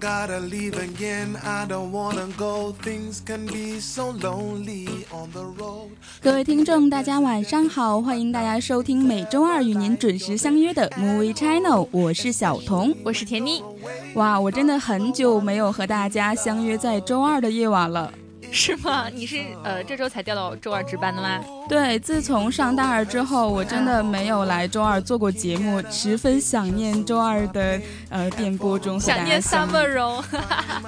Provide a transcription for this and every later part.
gotta leave again. I don't wanna go. Things can be so lonely on the road. 各位听众，大家晚上好，欢迎大家收听每周二与您准时相约的 Movie Channel。我是小童，我是甜妮。哇，我真的很久没有和大家相约在周二的夜晚了。是吗？你是呃这周才调到周二值班的吗？对，自从上大二之后，我真的没有来周二做过节目，十分想念周二的呃电波中想念 Summer 哦。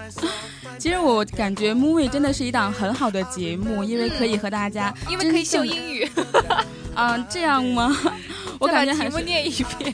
其实我感觉 Movie 真的是一档很好的节目，因为可以和大家，因为可以秀英语。啊，这样吗？我感觉还是念一遍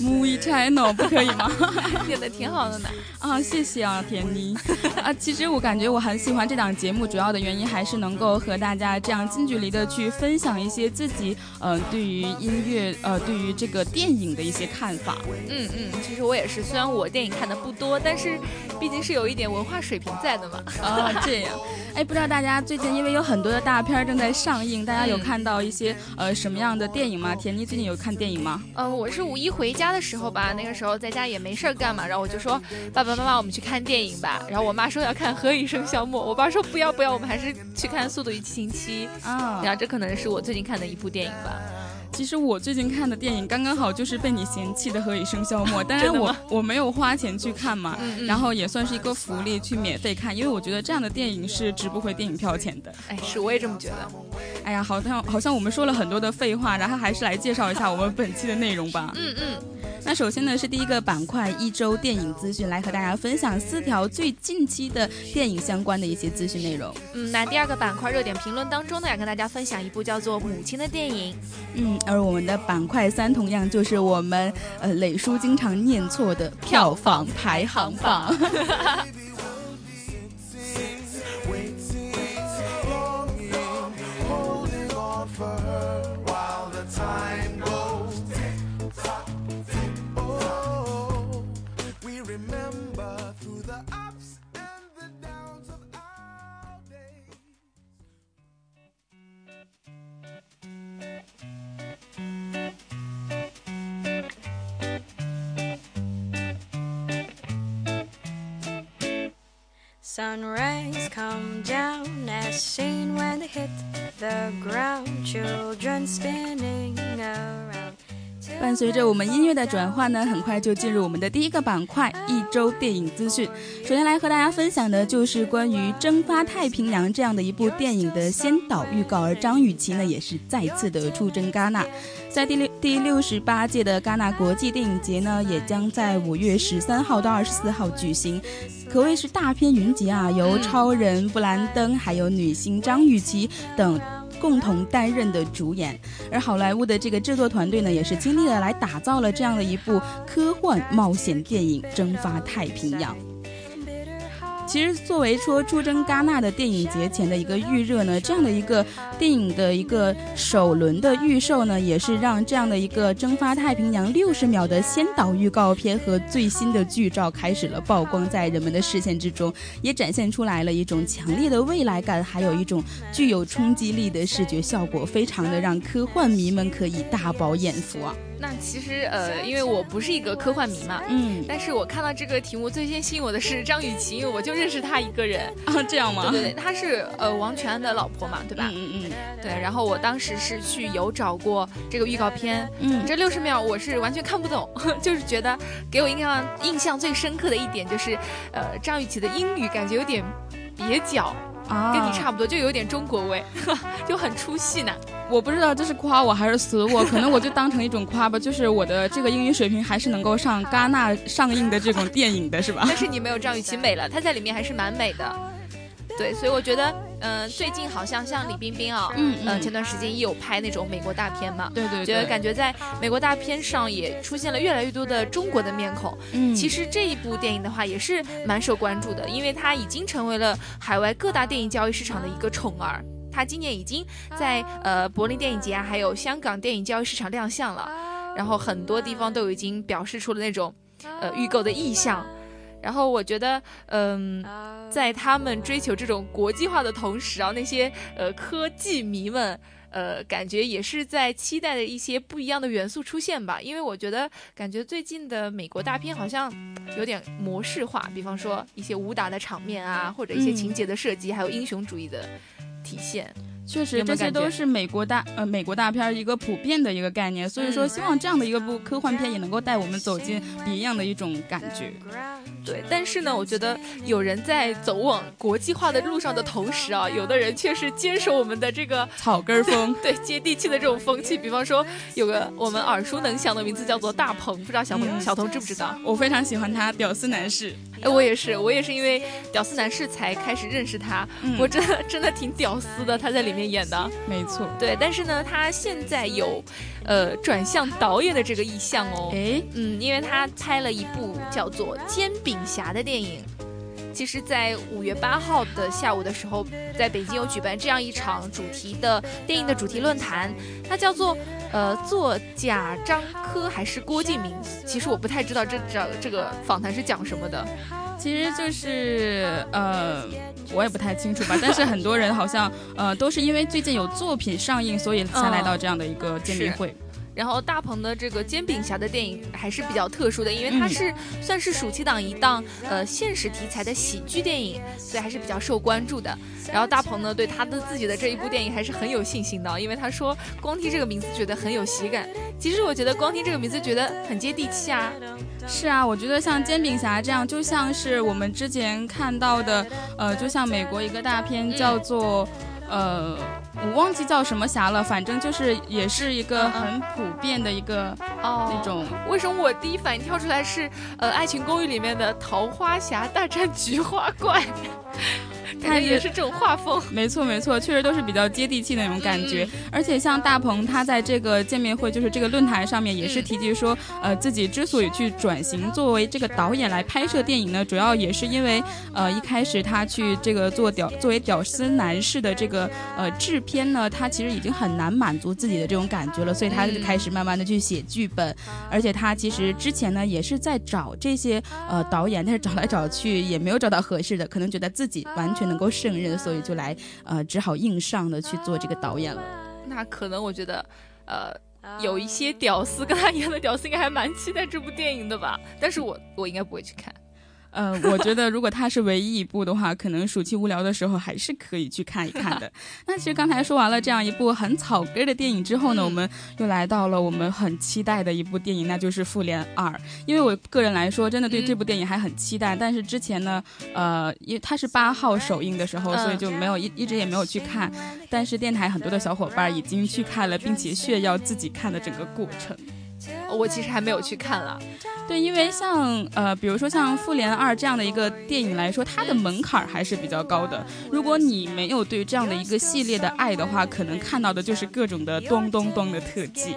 ，Movie Channel 不可以吗？念的挺好的呢。啊，谢谢啊，甜妮。啊，其实我感觉我很喜欢这档节目，主要的原因还是能够和大家这样近距离的去分享一些自己，呃，对于音乐，呃，对于这个电影的一些看法。嗯嗯，其实我也是，虽然我电影看的不多，但是毕竟是有一点文化水平在的嘛。啊，这样。哎，不知道大家最近因为有很多的大片正在上映，大家有看到一些呃什么样的电影吗？田妮最近有看电影吗？呃，我是五一回家的时候吧，那个时候在家也没事儿干嘛，然后我就说爸爸妈妈，我们去看电影吧。然后我妈说要看《何以笙箫默》，我爸说不要不要，我们还是去看《速度与激情七》啊。然后这可能是我最近看的一部电影吧。其实我最近看的电影刚刚好就是被你嫌弃的《何以笙箫默》，当然我我没有花钱去看嘛，然后也算是一个福利去免费看，因为我觉得这样的电影是值不回电影票钱的。哎，是我也这么觉得。哎呀，好像好像我们说了很多的废话，然后还是来介绍一下我们本期的内容吧。嗯嗯。那首先呢是第一个板块一周电影资讯，来和大家分享四条最近期的电影相关的一些资讯内容。嗯，那第二个板块热点评论当中呢，要跟大家分享一部叫做《母亲》的电影。嗯，而我们的板块三同样就是我们呃磊叔经常念错的票房排行榜。Sunrise come down as seen 随着我们音乐的转换呢，很快就进入我们的第一个板块——一周电影资讯。首先来和大家分享的就是关于《蒸发太平洋》这样的一部电影的先导预告，而张雨绮呢也是再次的出征戛纳。在第六第六十八届的戛纳国际电影节呢，也将在五月十三号到二十四号举行，可谓是大片云集啊！由超人布兰登，还有女星张雨绮等共同担任的主演。而好莱坞的这个制作团队呢，也是尽力的来打造了这样的一部科幻冒险电影《蒸发太平洋》。其实，作为说出征戛纳的电影节前的一个预热呢，这样的一个电影的一个首轮的预售呢，也是让这样的一个蒸发太平洋六十秒的先导预告片和最新的剧照开始了曝光在人们的视线之中，也展现出来了一种强烈的未来感，还有一种具有冲击力的视觉效果，非常的让科幻迷们可以大饱眼福啊。那其实呃，因为我不是一个科幻迷嘛，嗯，但是我看到这个题目最先吸引我的是张雨绮，因为我就认识她一个人 啊，这样吗？对对，她是呃王全安的老婆嘛，对吧？嗯嗯，对。然后我当时是去有找过这个预告片，嗯，这六十秒我是完全看不懂，就是觉得给我印象印象最深刻的一点就是，呃，张雨绮的英语感觉有点蹩脚。跟你差不多，就有点中国味，就很出戏呢。我不知道这是夸我还是损我，可能我就当成一种夸吧。就是我的这个英语水平还是能够上戛纳上映的这种电影的，是吧？但是你没有张雨绮美了，她在里面还是蛮美的。对，所以我觉得，嗯，最近好像像李冰冰啊，嗯嗯，前段时间也有拍那种美国大片嘛，对对，觉得感觉在美国大片上也出现了越来越多的中国的面孔。嗯，其实这一部电影的话也是蛮受关注的，因为它已经成为了海外各大电影交易市场的一个宠儿。它今年已经在呃柏林电影节啊，还有香港电影交易市场亮相了，然后很多地方都已经表示出了那种呃预购的意向。然后我觉得，嗯，在他们追求这种国际化的同时啊，那些呃科技迷们，呃，感觉也是在期待的一些不一样的元素出现吧。因为我觉得，感觉最近的美国大片好像有点模式化，比方说一些武打的场面啊，或者一些情节的设计，还有英雄主义的体现。确实，这些都是美国大呃美国大片一个普遍的一个概念，所以说希望这样的一个部科幻片也能够带我们走进别样的一种感觉。对，但是呢，我觉得有人在走往国际化的路上的同时啊，有的人却是坚守我们的这个草根风，对接地气的这种风气。比方说，有个我们耳熟能详的名字叫做大鹏，不知道小鹏小童知不知道？我非常喜欢他，屌丝男士。哎，我也是，我也是因为屌丝男士才开始认识他。嗯我真的真的挺屌丝的，他在里面演的。没错，对，但是呢，他现在有，呃，转向导演的这个意向哦。哎，嗯，因为他拍了一部叫做《煎饼侠》的电影。其实，在五月八号的下午的时候，在北京有举办这样一场主题的电影的主题论坛，它叫做呃，作贾樟柯还是郭敬明？其实我不太知道这这这个访谈是讲什么的。其实就是呃，我也不太清楚吧。但是很多人好像呃，都是因为最近有作品上映，所以才来到这样的一个见面会。然后大鹏的这个煎饼侠的电影还是比较特殊的，因为它是算是暑期档一档呃现实题材的喜剧电影，所以还是比较受关注的。然后大鹏呢对他的自己的这一部电影还是很有信心的，因为他说光听这个名字觉得很有喜感。其实我觉得光听这个名字觉得很接地气啊。是啊，我觉得像煎饼侠这样，就像是我们之前看到的，呃，就像美国一个大片叫做。呃，我忘记叫什么侠了，反正就是也是一个很普遍的一个哦那种。为什么我第一反应跳出来是呃《爱情公寓》里面的桃花侠大战菊花怪？它也是这种画风，没错没错，确实都是比较接地气的那种感觉。而且像大鹏，他在这个见面会，就是这个论坛上面，也是提及说，呃，自己之所以去转型作为这个导演来拍摄电影呢，主要也是因为，呃，一开始他去这个做屌作为屌丝男士的这个呃制片呢，他其实已经很难满足自己的这种感觉了，所以他就开始慢慢的去写剧本。而且他其实之前呢，也是在找这些呃导演，但是找来找去也没有找到合适的，可能觉得自己完却。能够胜任，所以就来，呃，只好硬上的去做这个导演了。那可能我觉得，呃，有一些屌丝跟他一样的屌丝，应该还蛮期待这部电影的吧？但是我我应该不会去看。呃，我觉得如果它是唯一一部的话，可能暑期无聊的时候还是可以去看一看的。那其实刚才说完了这样一部很草根的电影之后呢，我们又来到了我们很期待的一部电影，那就是《复联二》。因为我个人来说，真的对这部电影还很期待。但是之前呢，呃，因为它是八号首映的时候，所以就没有一一直也没有去看。但是电台很多的小伙伴已经去看了，并且炫耀自己看的整个过程。我其实还没有去看了，对，因为像呃，比如说像《复联二》这样的一个电影来说，它的门槛还是比较高的。如果你没有对这样的一个系列的爱的话，可能看到的就是各种的咚咚咚的特技。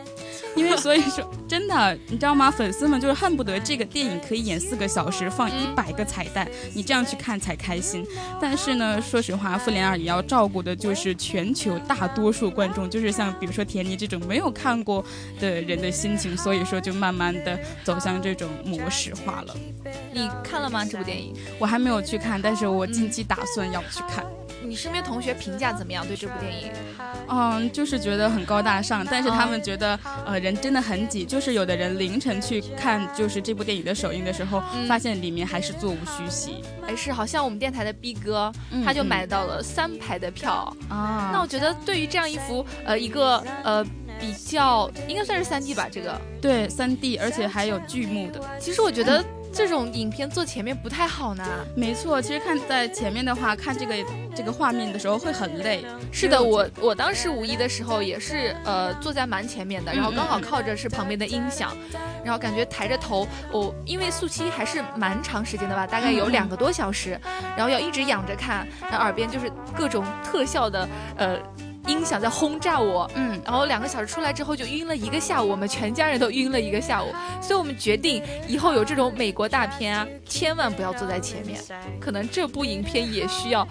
因为所以说，真的，你知道吗？粉丝们就是恨不得这个电影可以演四个小时，放一百个彩蛋，你这样去看才开心。但是呢，说实话，《复联二》也要照顾的就是全球大多数观众，就是像比如说田妮这种没有看过的人的心情。所以说，就慢慢的走向这种模式化了。你看了吗？这部电影我还没有去看，但是我近期打算要去看。你身边同学评价怎么样？对这部电影？嗯，就是觉得很高大上，但是他们觉得呃人真的很挤。就是有的人凌晨去看，就是这部电影的首映的时候，发现里面还是座无虚席。哎，是，好像我们电台的逼哥，他就买到了三排的票啊。那我觉得对于这样一幅呃一个呃。比较应该算是三 D 吧，这个对三 D，而且还有剧目的。其实我觉得这种影片坐前面不太好呢？没错，其实看在前面的话，看这个这个画面的时候会很累。是的，我我当时五一的时候也是呃坐在蛮前面的，然后刚好靠着是旁边的音响，然后感觉抬着头，我因为速七还是蛮长时间的吧，大概有两个多小时，然后要一直仰着看，然后耳边就是各种特效的呃。音响在轰炸我，嗯，然后两个小时出来之后就晕了一个下午，我们全家人都晕了一个下午，所以我们决定以后有这种美国大片啊，千万不要坐在前面，可能这部影片也需要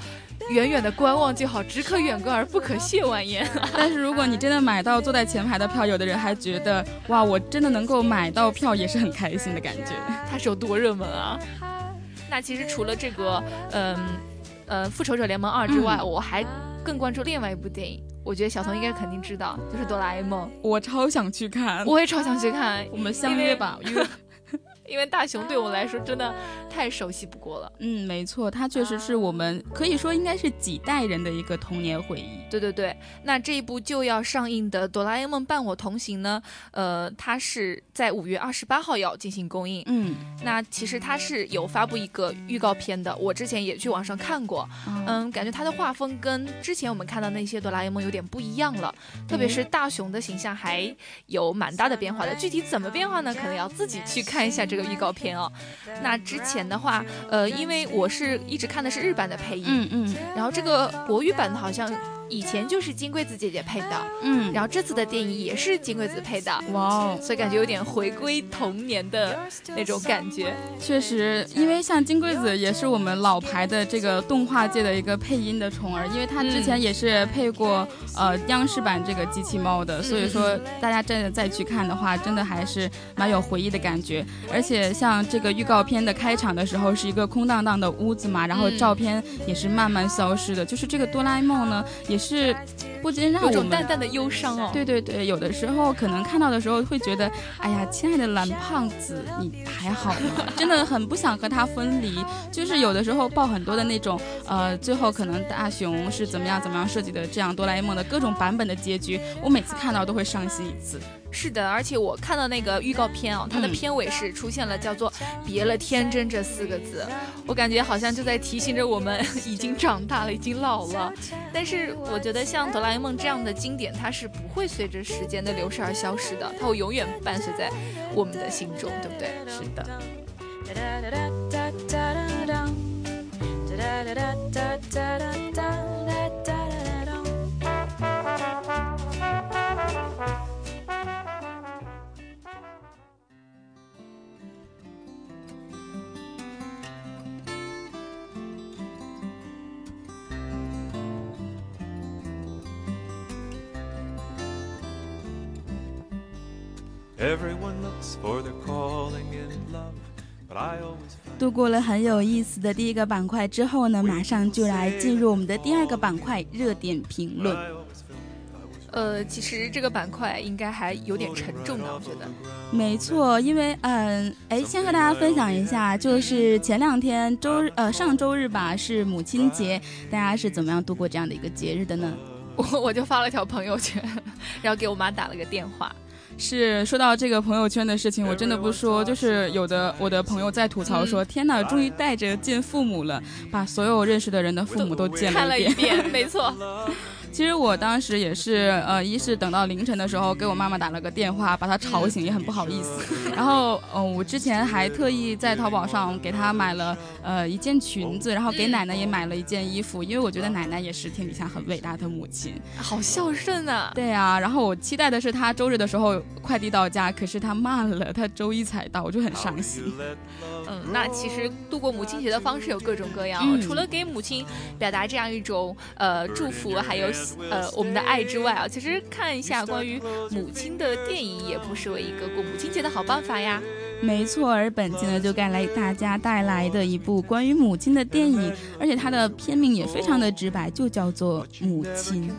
远远的观望就好，只可远观而不可亵玩焉。但是如果你真的买到坐在前排的票，有的人还觉得哇，我真的能够买到票也是很开心的感觉，它是有多热门啊？那其实除了这个，嗯，呃，复仇者联盟二之外，我还。更关注另外一部电影，我觉得小彤应该肯定知道，就是哆啦 A 梦。我超想去看，我也超想去看。我们相约吧，因为。因为大雄对我来说真的太熟悉不过了。嗯，没错，它确实是我们可以说应该是几代人的一个童年回忆。对对对，那这一部就要上映的《哆啦 A 梦伴我同行》呢，呃，它是在五月二十八号要进行公映。嗯，那其实它是有发布一个预告片的，我之前也去网上看过。嗯，感觉它的画风跟之前我们看到那些哆啦 A 梦有点不一样了，特别是大雄的形象还有蛮大的变化的。具体怎么变化呢？可能要自己去看一下这。个预告片哦，那之前的话，呃，因为我是一直看的是日版的配音，嗯嗯，然后这个国语版的好像。以前就是金龟子姐姐配的，嗯，然后这次的电影也是金龟子配的，哇哦，所以感觉有点回归童年的那种感觉。确实，因为像金龟子也是我们老牌的这个动画界的一个配音的宠儿，因为他之前也是配过呃央视版这个机器猫的，所以说大家真的再去看的话，真的还是蛮有回忆的感觉。而且像这个预告片的开场的时候是一个空荡荡的屋子嘛，然后照片也是慢慢消失的，就是这个哆啦 A 梦呢也。是，不禁让我们淡淡的忧伤哦。对对对，有的时候可能看到的时候会觉得，哎呀，亲爱的蓝胖子，你还好吗？真的很不想和他分离。就是有的时候抱很多的那种，呃，最后可能大雄是怎么样怎么样设计的，这样哆啦 A 梦的各种版本的结局，我每次看到都会伤心一次。是的，而且我看到那个预告片哦，它的片尾是出现了叫做“别了天真”这四个字，我感觉好像就在提醒着我们 已经长大了，已经老了。但是我觉得像哆啦 A 梦这样的经典，它是不会随着时间的流逝而消失的，它会永远伴随在我们的心中，对不对？是的。度过了很有意思的第一个板块之后呢，马上就来进入我们的第二个板块——热点评论。呃，其实这个板块应该还有点沉重的，我觉得。没错，因为嗯，哎，先和大家分享一下，就是前两天周呃上周日吧，是母亲节，大家是怎么样度过这样的一个节日的呢？我我就发了条朋友圈，然后给我妈打了个电话。是说到这个朋友圈的事情，我真的不说，就是有的我的朋友在吐槽说：“天哪，终于带着见父母了，把所有认识的人的父母都见了一遍。”没错。其实我当时也是，呃，一是等到凌晨的时候给我妈妈打了个电话，把她吵醒，也很不好意思。然后，嗯，我之前还特意在淘宝上给她买了，呃，一件裙子，然后给奶奶也买了一件衣服，因为我觉得奶奶也是天底下很伟大的母亲，好孝顺啊。对啊，然后我期待的是她周日的时候快递到家，可是她慢了，她周一才到，我就很伤心。嗯，那其实度过母亲节的方式有各种各样，除了给母亲表达这样一种呃祝福，还有。呃，我们的爱之外啊，其实看一下关于母亲的电影，也不失为一个过母亲节的好办法呀。没错，而本期呢，就该来大家带来的一部关于母亲的电影，而且它的片名也非常的直白，就叫做《母亲》。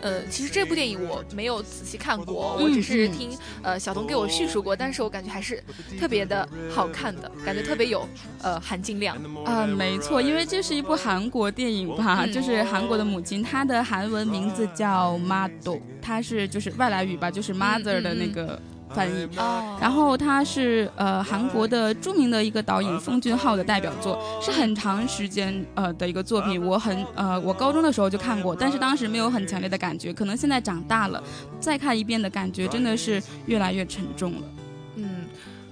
呃，其实这部电影我没有仔细看过，我只是听呃小童给我叙述过，但是我感觉还是特别的好看的，感觉特别有呃含金量啊。没错，因为这是一部韩国电影吧，就是韩国的母亲，它的韩文名字叫 Mother，它是就是外来语吧，就是 mother 的那个。翻译。然后他是呃韩国的著名的一个导演奉俊昊的代表作，是很长时间呃的一个作品。我很呃我高中的时候就看过，但是当时没有很强烈的感觉，可能现在长大了再看一遍的感觉真的是越来越沉重了。嗯，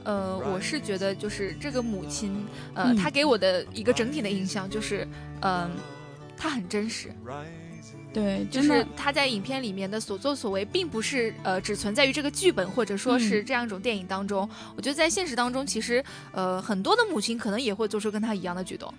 呃，我是觉得就是这个母亲，呃，她给我的一个整体的印象就是，嗯，她很真实。对，就是他在影片里面的所作所为，并不是呃只存在于这个剧本或者说是这样一种电影当中。我觉得在现实当中，其实呃很多的母亲可能也会做出跟他一样的举动。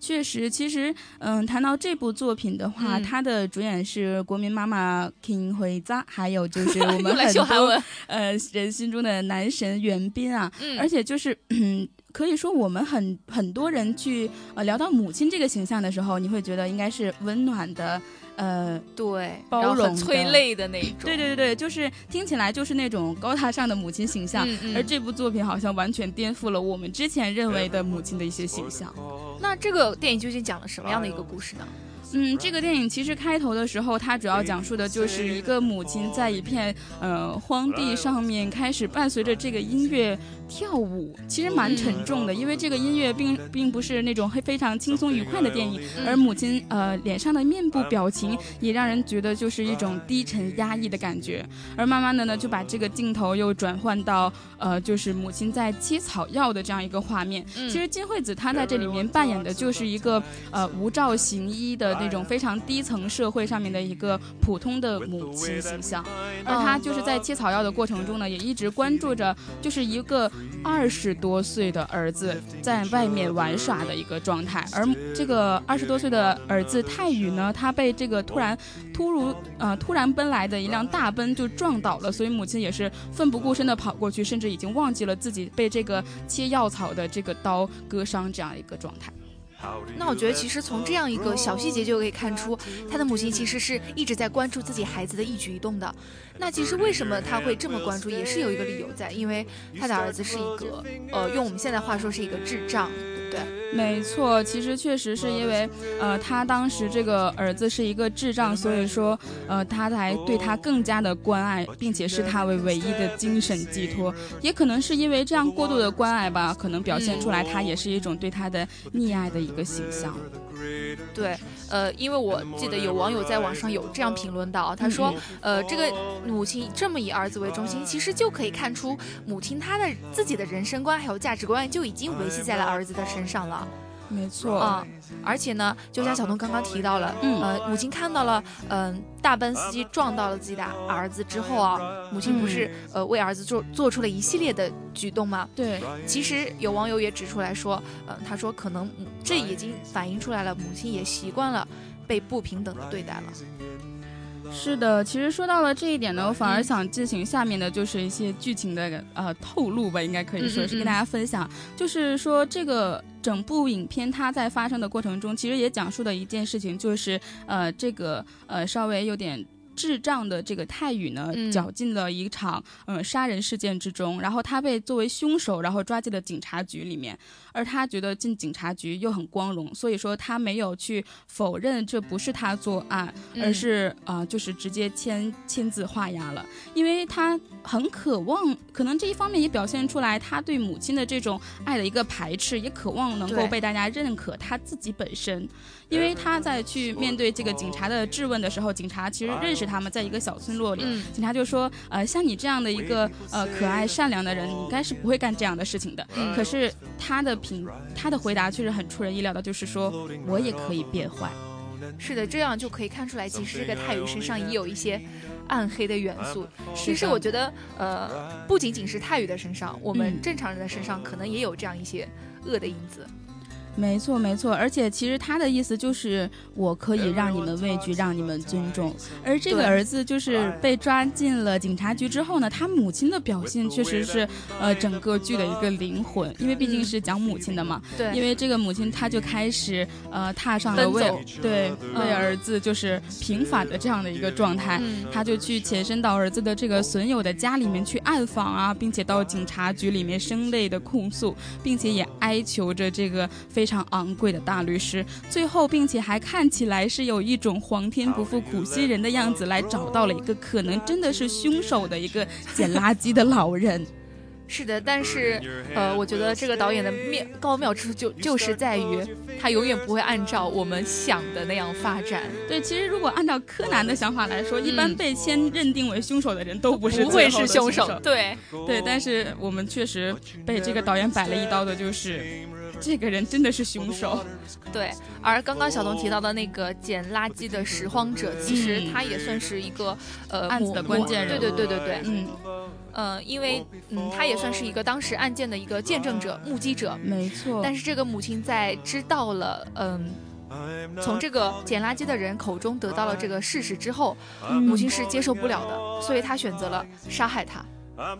确实，其实嗯，谈到这部作品的话，它的主演是国民妈妈金惠扎，还有就是我们 很多呃人心中的男神袁彬啊，而且就是嗯。可以说，我们很很多人去呃聊到母亲这个形象的时候，你会觉得应该是温暖的，呃，对，包容、催泪的那种。对对对对，就是听起来就是那种高大上的母亲形象。而这部作品好像完全颠覆了我们之前认为的母亲的一些形象。那这个电影究竟讲了什么样的一个故事呢？嗯，这个电影其实开头的时候，它主要讲述的就是一个母亲在一片呃荒地上面开始伴随着这个音乐跳舞，其实蛮沉重的，因为这个音乐并并不是那种非常轻松愉快的电影，而母亲呃脸上的面部表情也让人觉得就是一种低沉压抑的感觉，而慢慢的呢就把这个镜头又转换到呃就是母亲在切草药的这样一个画面。其实金惠子她在这里面扮演的就是一个呃无照行医的。那种非常低层社会上面的一个普通的母亲形象，而她就是在切草药的过程中呢，也一直关注着，就是一个二十多岁的儿子在外面玩耍的一个状态。而这个二十多岁的儿子泰宇呢，他被这个突然突如呃突然奔来的一辆大奔就撞倒了，所以母亲也是奋不顾身的跑过去，甚至已经忘记了自己被这个切药草的这个刀割伤这样一个状态。那我觉得，其实从这样一个小细节就可以看出，他的母亲其实是一直在关注自己孩子的一举一动的。那其实为什么他会这么关注，也是有一个理由在，因为他的儿子是一个，呃，用我们现在话说是一个智障。对不对，没错，其实确实是因为，呃，他当时这个儿子是一个智障，所以说，呃，他才对他更加的关爱，并且视他为唯一的精神寄托。也可能是因为这样过度的关爱吧，可能表现出来他也是一种对他的溺爱的一个形象。对，呃，因为我记得有网友在网上有这样评论到，他说，呃，这个母亲这么以儿子为中心，其实就可以看出母亲她的自己的人生观还有价值观就已经维系在了儿子的身上了。没错啊，而且呢，就像小东刚刚提到了，呃，母亲看到了，嗯，大奔司机撞到了自己的儿子之后啊，母亲不是呃为儿子做做出了一系列的举动吗？对，其实有网友也指出来说，嗯，他说可能这已经反映出来了，母亲也习惯了被不平等的对待了。是的，其实说到了这一点呢，我反而想进行下面的就是一些剧情的呃透露吧，应该可以说是跟大家分享，就是说这个整部影片它在发生的过程中，其实也讲述的一件事情，就是呃这个呃稍微有点。智障的这个泰宇呢，搅进了一场嗯杀人事件之中，然后他被作为凶手，然后抓进了警察局里面。而他觉得进警察局又很光荣，所以说他没有去否认这不是他作案，而是啊就是直接签签字画押了，因为他很渴望，可能这一方面也表现出来他对母亲的这种爱的一个排斥，也渴望能够被大家认可他自己本身。因为他在去面对。这个警察的质问的时候，警察其实认识他们，在一个小村落里，警察就说，呃，像你这样的一个呃可爱善良的人，你应该是不会干这样的事情的。可是他的评，他的回答却是很出人意料的，就是说我也可以变坏。是的，这样就可以看出来，其实这个泰宇身上也有一些暗黑的元素。其实我觉得，呃，不仅仅是泰宇的身上，我们正常人的身上可能也有这样一些恶的因子。没错，没错，而且其实他的意思就是我可以让你们畏惧，让你们尊重。而这个儿子就是被抓进了警察局之后呢，他母亲的表现确实是呃整个剧的一个灵魂，因为毕竟是讲母亲的嘛。对。因为这个母亲，她就开始呃踏上了为对为儿子就是平反的这样的一个状态，他就去潜身到儿子的这个损友的家里面去暗访啊，并且到警察局里面声泪的控诉，并且也哀求着这个非。常昂贵的大律师，最后并且还看起来是有一种皇天不负苦心人的样子，来找到了一个可能真的是凶手的一个捡垃圾的老人。是的，但是，呃，我觉得这个导演的妙高妙之处就就是在于，他永远不会按照我们想的那样发展。对，其实如果按照柯南的想法来说，一般被先认定为凶手的人都不是不会是凶手。对，对，但是我们确实被这个导演摆了一刀的，就是这个人真的是凶手。对，而刚刚小童提到的那个捡垃圾的拾荒者，其实他也算是一个呃案子的关键人。对对对对对，嗯。嗯，因为嗯，他也算是一个当时案件的一个见证者、目击者，没错。但是这个母亲在知道了，嗯，从这个捡垃圾的人口中得到了这个事实之后，母亲是接受不了的，所以她选择了杀害他。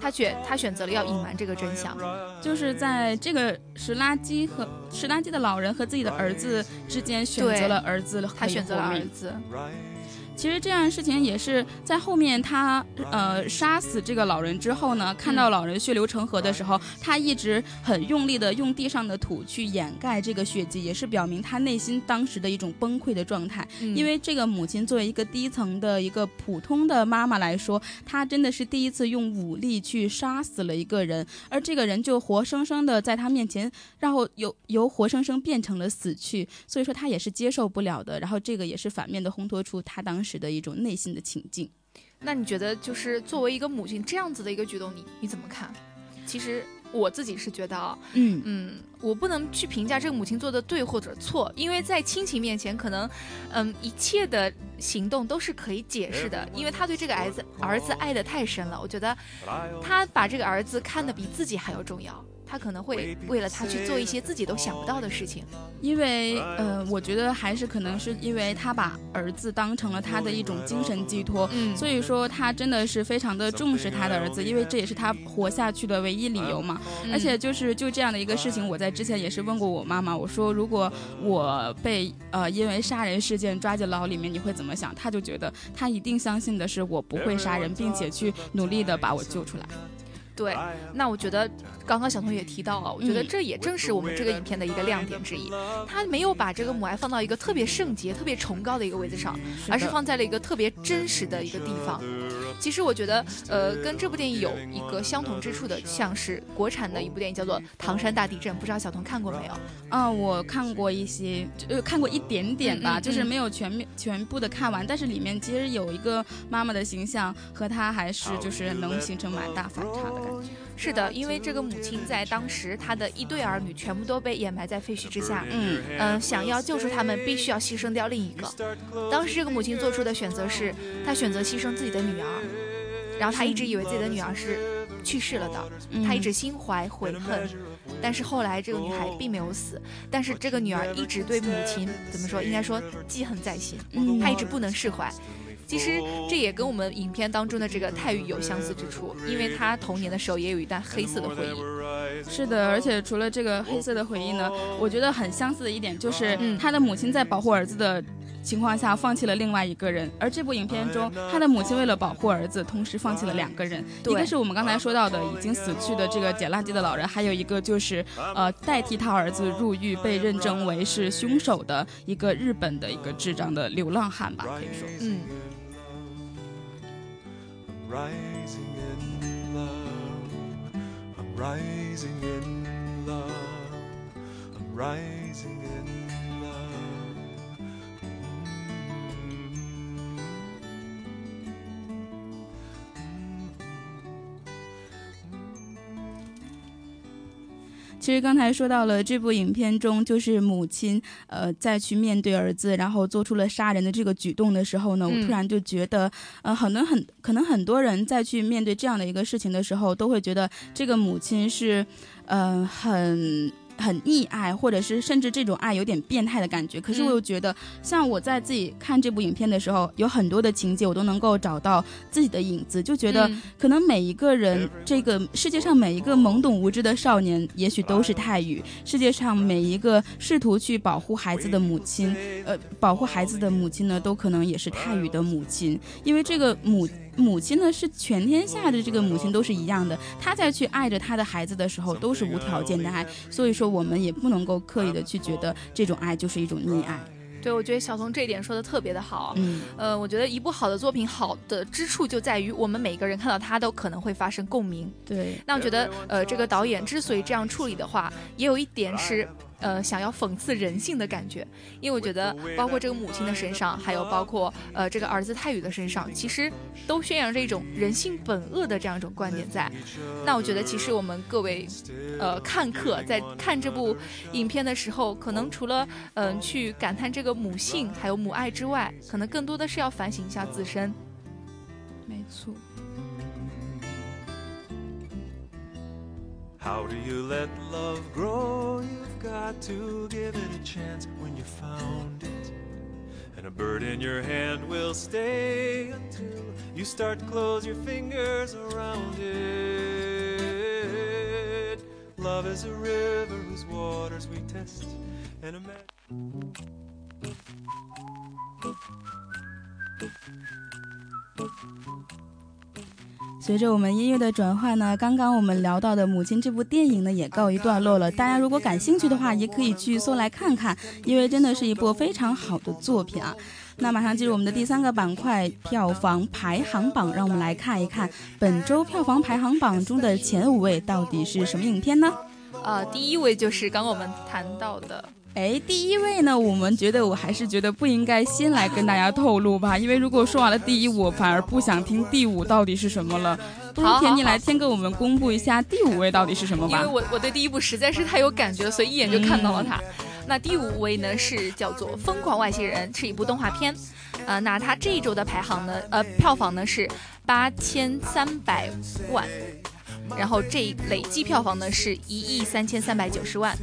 他选他选择了要隐瞒这个真相，就是在这个拾垃圾和拾垃圾的老人和自己的儿子之间选择了儿子，他选择了儿子。其实这样的事情也是在后面，他呃杀死这个老人之后呢，看到老人血流成河的时候，他一直很用力的用地上的土去掩盖这个血迹，也是表明他内心当时的一种崩溃的状态。因为这个母亲作为一个低层的一个普通的妈妈来说，她真的是第一次用武力去杀死了一个人，而这个人就活生生的在她面前，然后由由活生生变成了死去，所以说他也是接受不了的。然后这个也是反面的烘托出他当时。时的一种内心的情境，那你觉得就是作为一个母亲这样子的一个举动，你你怎么看？其实我自己是觉得啊，嗯嗯，我不能去评价这个母亲做的对或者错，因为在亲情面前，可能嗯一切的行动都是可以解释的，因为他对这个儿子儿子爱的太深了，我觉得他把这个儿子看得比自己还要重要。他可能会为了他去做一些自己都想不到的事情，因为，呃，我觉得还是可能是因为他把儿子当成了他的一种精神寄托，嗯，所以说他真的是非常的重视他的儿子，因为这也是他活下去的唯一理由嘛。而且就是就这样的一个事情，我在之前也是问过我妈妈，我说如果我被呃因为杀人事件抓进牢里面，你会怎么想？他就觉得他一定相信的是我不会杀人，并且去努力的把我救出来。对，那我觉得刚刚小童也提到了，我觉得这也正是我们这个影片的一个亮点之一。他没有把这个母爱放到一个特别圣洁、特别崇高的一个位置上，而是放在了一个特别真实的一个地方。其实我觉得，呃，跟这部电影有一个相同之处的，像是国产的一部电影叫做《唐山大地震》，不知道小童看过没有？啊，我看过一些，呃，看过一点点吧，就是没有全面全部的看完。但是里面其实有一个妈妈的形象和她还是就是能形成蛮大反差的。是的，因为这个母亲在当时，她的一对儿女全部都被掩埋在废墟之下。嗯嗯，想要救出他们，必须要牺牲掉另一个。当时这个母亲做出的选择是，她选择牺牲自己的女儿。然后她一直以为自己的女儿是去世了的，她一直心怀悔恨。但是后来这个女孩并没有死，但是这个女儿一直对母亲怎么说？应该说记恨在心，她一直不能释怀。其实这也跟我们影片当中的这个泰宇有相似之处，因为他童年的时候也有一段黑色的回忆。是的，而且除了这个黑色的回忆呢，我觉得很相似的一点就是他的母亲在保护儿子的情况下放弃了另外一个人，而这部影片中他的母亲为了保护儿子，同时放弃了两个人，一个是我们刚才说到的已经死去的这个捡垃圾的老人，还有一个就是呃代替他儿子入狱被认证为是凶手的一个日本的一个智障的流浪汉吧，可以说，嗯。Rising in love. I'm rising in love. I'm rising in love. 其实刚才说到了这部影片中，就是母亲呃再去面对儿子，然后做出了杀人的这个举动的时候呢，我突然就觉得，呃，可能很可能很多人在去面对这样的一个事情的时候，都会觉得这个母亲是，呃，很。很溺爱，或者是甚至这种爱有点变态的感觉。可是我又觉得，像我在自己看这部影片的时候，有很多的情节我都能够找到自己的影子，就觉得可能每一个人，这个世界上每一个懵懂无知的少年，也许都是泰语；世界上每一个试图去保护孩子的母亲，呃，保护孩子的母亲呢，都可能也是泰语的母亲。因为这个母。母亲呢是全天下的这个母亲都是一样的，她在去爱着她的孩子的时候都是无条件的爱，所以说我们也不能够刻意的去觉得这种爱就是一种溺爱。对，我觉得小童这一点说的特别的好。嗯，呃，我觉得一部好的作品好的之处就在于我们每个人看到它都可能会发生共鸣。对，那我觉得，呃，这个导演之所以这样处理的话，也有一点是。呃，想要讽刺人性的感觉，因为我觉得，包括这个母亲的身上，还有包括呃这个儿子泰宇的身上，其实都宣扬着一种人性本恶的这样一种观点在。那我觉得，其实我们各位呃看客在看这部影片的时候，可能除了嗯去感叹这个母性还有母爱之外，可能更多的是要反省一下自身。没错。How do you let love grow? You've got to give it a chance when you found it. And a bird in your hand will stay until you start to close your fingers around it. Love is a river whose waters we test and a 随着我们音乐的转换呢，刚刚我们聊到的《母亲》这部电影呢也告一段落了。大家如果感兴趣的话，也可以去搜来看看，因为真的是一部非常好的作品啊。那马上进入我们的第三个板块——票房排行榜，让我们来看一看本周票房排行榜中的前五位到底是什么影片呢？呃，第一位就是刚刚我们谈到的。哎，第一位呢，我们觉得我还是觉得不应该先来跟大家透露吧，因为如果说完了第一，我反而不想听第五到底是什么了。不如田妮来先给我们公布一下第五位到底是什么吧。因为我我对第一部实在是太有感觉了，所以一眼就看到了它。那第五位呢是叫做《疯狂外星人》，是一部动画片。呃，那它这一周的排行呢，呃，票房呢是八千三百万，然后这累计票房呢是一亿三千三百九十万。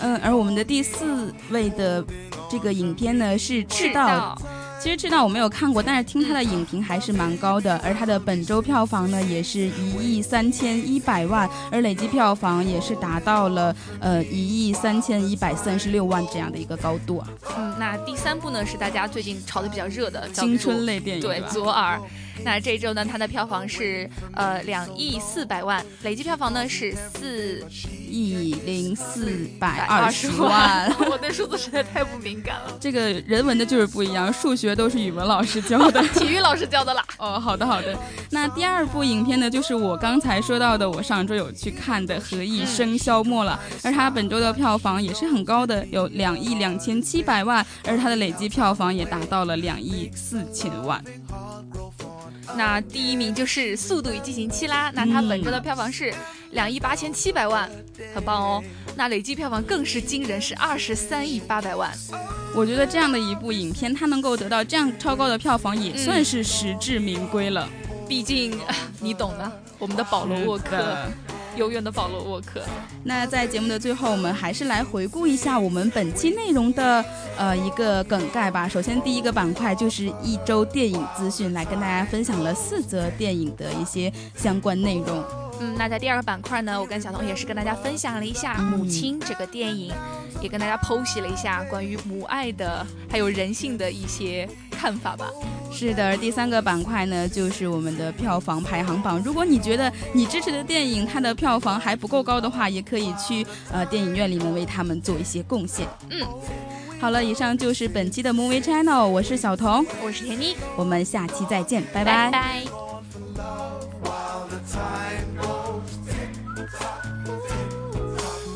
嗯，而我们的第四位的这个影片呢是《赤道》，其实《赤道》我没有看过，但是听它的影评还是蛮高的，而它的本周票房呢也是一亿三千一百万，而累计票房也是达到了呃一亿三千一百三十六万这样的一个高度啊。嗯，那第三部呢是大家最近炒的比较热的青春类电影，对，左耳。那这周呢，它的票房是呃两亿四百万，累计票房呢是四亿零四百二十万。我对数字实在太不敏感了。这个人文的就是不一样，数学都是语文老师教的，体育老师教的啦。哦，好的好的。那第二部影片呢，就是我刚才说到的，我上周有去看的《何以笙箫默》了，而它本周的票房也是很高的，有两亿两千七百万，而它的累计票房也达到了两亿四千万。那第一名就是《速度与激情七》啦，那它本周的票房是两亿八千七百万，很棒哦。那累计票房更是惊人，是二十三亿八百万。我觉得这样的一部影片，它能够得到这样超高的票房，也算是实至名归了。毕竟，你懂的，我们的保罗沃克。永远的保罗沃克。那在节目的最后，我们还是来回顾一下我们本期内容的呃一个梗概吧。首先，第一个板块就是一周电影资讯，来跟大家分享了四则电影的一些相关内容。嗯，那在第二个板块呢，我跟小童也是跟大家分享了一下《母亲》这个电影，也跟大家剖析了一下关于母爱的还有人性的一些看法吧。是的，第三个板块呢，就是我们的票房排行榜。如果你觉得你支持的电影它的票房还不够高的话，也可以去呃电影院里面为他们做一些贡献。嗯，好了，以上就是本期的 Movie Channel，我是小童，我是田妮，我们下期再见，拜拜。拜。